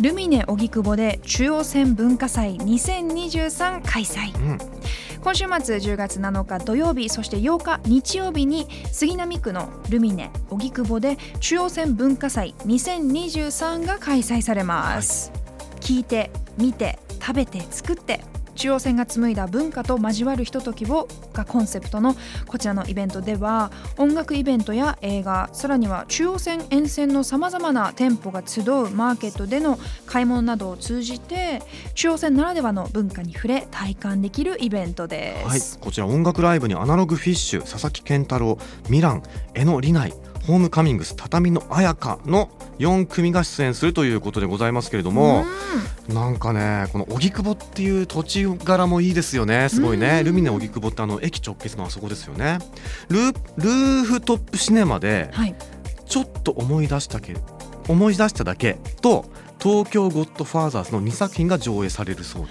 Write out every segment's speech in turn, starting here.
ルミネ荻窪で中央線文化祭2023開催、ん。今週末10月7日土曜日そして8日日曜日に杉並区のルミネ荻窪で中央線文化祭2023が開催されます、聞いて見て食べて作って中央線が紡いだ文化と交わるひとときをがコンセプトのこちらのイベントでは音楽イベントや映画さらには中央線沿線のさまざまな店舗が集うマーケットでの買い物などを通じて中央線ならではの文化に触れ体感できるイベントではいす。こちら音楽ライブにアナログフィッシュ佐々木健太郎ミラン江野里奈ホームカミングス畳の彩香の4組が出演するということでございますけれども、なんかねこの荻窪っていう土地柄もいいですよねすごいね、ルミネ荻窪ってあの駅直結のあそこですよね。ルールーフトップシネマではい、ちょっと思い出したけ思い出しただけと東京ゴッドファーザーズの2作品が上映されるそうで。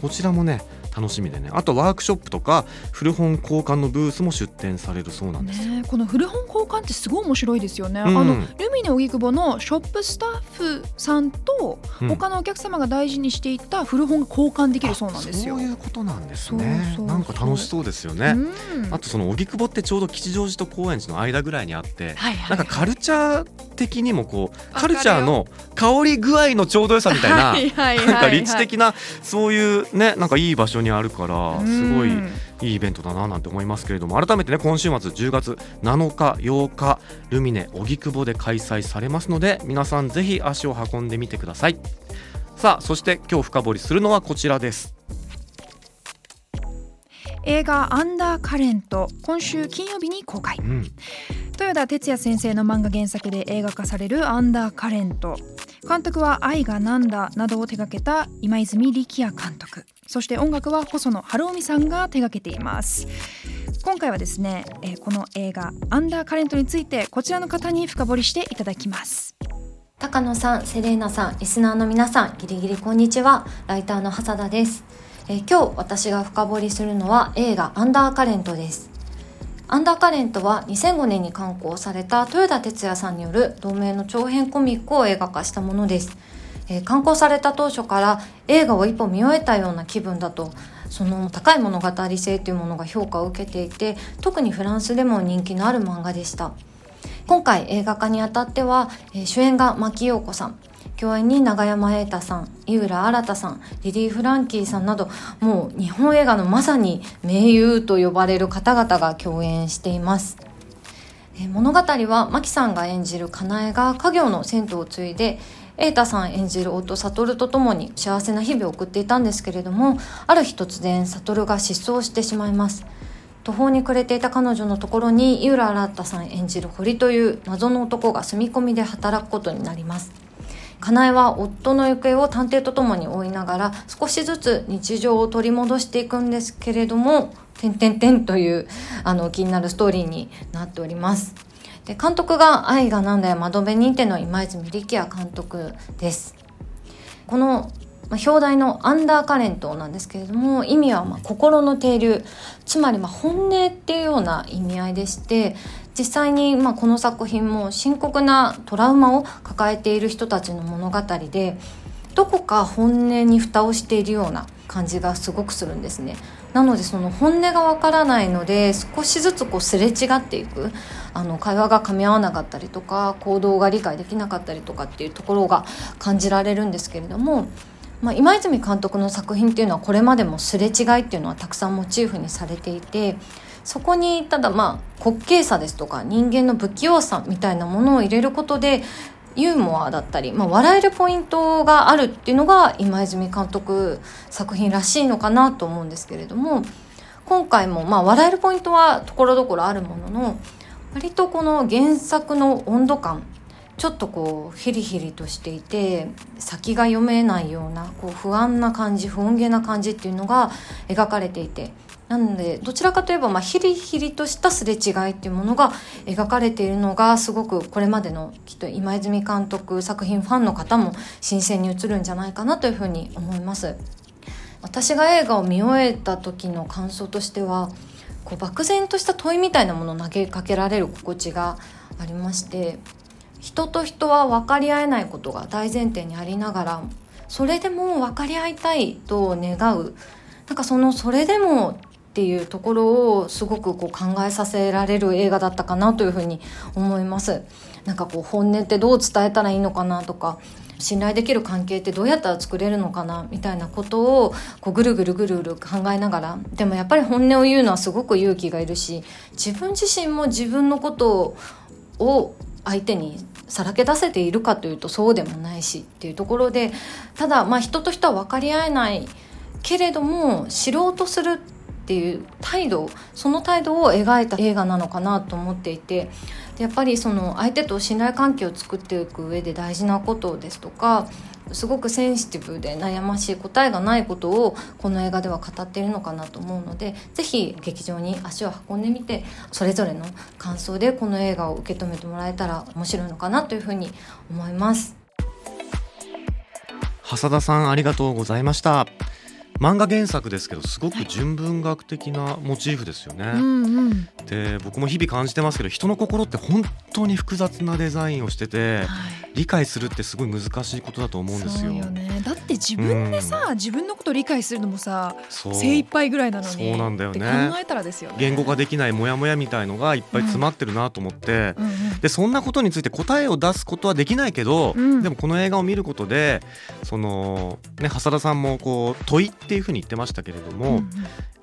こちらもね楽しみでね。あとワークショップとか古本交換のブースも出展されるそうなんです。よ、ね、この古本交換ってすごい面白いですよね。うん。あのルミネ荻窪のショップスタッフさんとうん。他のお客様が大事にしていた古本が交換できるそうなんですよ。そういうことなんですね。なんか楽しそうですよね、うん。あとその荻窪ってちょうど吉祥寺と高円寺の間ぐらいにあって、はいはい。なんかカルチャー的にもこうカルチャーの香り具合のちょうど良さみたいな、はいはい。なんか立地的なそういうねなんかいい場所にあるからすごいうんいいイベントだななんて思いますけれども改めてね今週末10月7日8日ルミネ荻窪で開催されますので皆さんぜひ足を運んでみてください。さあそして今日深掘りするのはこちらです。映画「アンダーカレント」今週金曜日に公開。うん。豊田哲也先生の漫画原作で映画化される「アンダーカレント」監督は「愛がなんだ」などを手掛けた今泉力也監督そして音楽は細野晴臣さんが手掛けています今回はですね、えーこの映画「アンダーカレント」についてこちらの方に深掘りしていただきます高野さん、セレーナさん、リスナーの皆さん、ギリギリこんにちは。ライターの長田です。えー今日私が深掘りするのは映画アンダーカレントです。アンダーカレントは2005年に刊行された豊田哲也さんによる同名の長編コミックを映画化したものです。えー刊行された当初から映画を一歩見終えたような気分だとその高い物語性というものが評価を受けていて特にフランスでも人気のある漫画でした。今回映画化にあたっては、えー主演が牧陽子さん共演に永山瑛太さん井浦新さんリリー・フランキーさんなどもう日本映画のまさに名優と呼ばれる方々が共演しています物語は牧さんが演じるかなえが家業の銭湯を継いで瑛太さん演じる夫悟と共に幸せな日々を送っていたんですけれどもある日突然悟が失踪してしまいます。途方に暮れていた彼女のところに井浦新さん演じる堀という謎の男が住み込みで働くことになります。かなえは夫の行方を探偵とともに追いながら少しずつ日常を取り戻していくんですけれども「てんてんてん」というあの気になるストーリーになっております。で監督が「愛がなんだよ窓辺にて」の今泉力也監督ですこのま表題の「アンダーカレント」なんですけれども意味はま心の停留つまりま本音っていうような意味合いでして実際にまあこの作品も深刻なトラウマを抱えている人たちの物語でどこか本音に蓋をしているような感じがすごくするんですね。なのでその本音がわからないので少しずつこうすれ違っていく。あの会話が噛み合わなかったりとか行動が理解できなかったりとかっていうところが感じられるんですけれどもまあ、今泉監督の作品っていうのはこれまでもすれ違いっていうのはたくさんモチーフにされていてそこにただまあ滑稽さですとか人間の不器用さみたいなものを入れることでユーモアだったり、まあ、笑えるポイントがあるっていうのが今泉監督作品らしいのかなと思うんですけれども今回もまあ笑えるポイントはところどころあるものの割とこの原作の温度感ちょっとこうヒリヒリとしていて先が読めないようなこう不安な感じ不穏げな感じっていうのが描かれていてなのでどちらかといえば、まあ、ヒリヒリとしたすれ違いっていうものが描かれているのがすごくこれまでのきっと今泉監督作品ファンの方も新鮮に映るんじゃないかなというふうに思います。私が映画を見終えた時の感想としてはこう漠然とした問いみたいなものを投げかけられる心地がありまして人と人は分かり合えないことが大前提にありながらそれでも分かり合いたいと願うなんかそのそれでもっていうところをすごくこう考えさせられる映画だったかなというふうに思います。なんかこう本音ってどう伝えたらいいのかなとか信頼できる関係ってどうやったら作れるのかなみたいなことをこうぐるぐるぐるぐる考えながらでもやっぱり本音を言うのはすごく勇気がいるし自分自身も自分のことを相手にさらけ出せているかというとそうでもないしっていうところでただまあ人と人は分かり合えないけれども知ろうとするってていう態度その態度を描いた映画なのかなと思っていてやっぱりその相手と信頼関係を作っていく上で大事なことですとかすごくセンシティブで悩ましい答えがないことをこの映画では語っているのかなと思うのでぜひ劇場に足を運んでみてそれぞれの感想でこの映画を受け止めてもらえたら面白いのかなというふうに思います。浅田さんありがとうございました。漫画原作ですけどすごく純文学的なモチーフですよね、うんうん。で僕も日々感じてますけど人の心って本当に複雑なデザインをしててはい。理解するってすごい難しいことだと思うんですよ。そうよね。だって自分でさ、自分のこと理解するのもさ精一杯ぐらいなのにそうなんだよね。考えたらですよね。言語化できないモヤモヤみたいのがいっぱい詰まってるなと思って、うんうん。でそんなことについて答えを出すことはできないけど、うん。でもこの映画を見ることでそのね浅田さんもこう問いっていうふうに言ってましたけれども、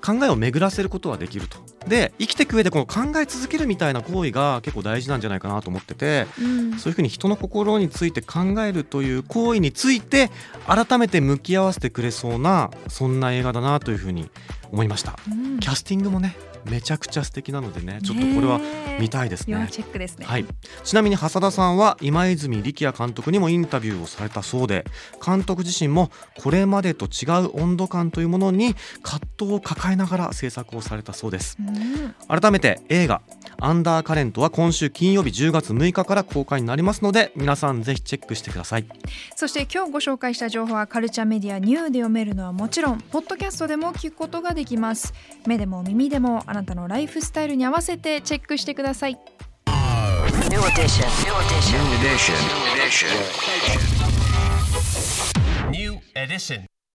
考えを巡らせることはできると。で生きていく上でこの考え続けるみたいな行為が結構大事なんじゃないかなと思っててうん。そういうふうに人の心について考えるという行為について改めて向き合わせてくれそうなそんな映画だなというふうに思いました。うん。キャスティングもねめちゃくちゃ素敵なのでねちょっとこれは見たいですね。要チェックですね。はい、ちなみに浅田さんは今泉力也監督にもインタビューをされたそうで監督自身もこれまでと違う温度感というものに葛藤を抱えながら制作をされたそうです。うん。改めて映画「アンダーカレント」は今週金曜日10月6日から公開になりますので皆さんぜひチェックしてください。そして今日ご紹介した情報はカルチャーメディアニューで読めるのはもちろんポッドキャストでも聞くことができます。目でも耳でもあなたのライフスタイルに合わせてチェックしてください。New Edition.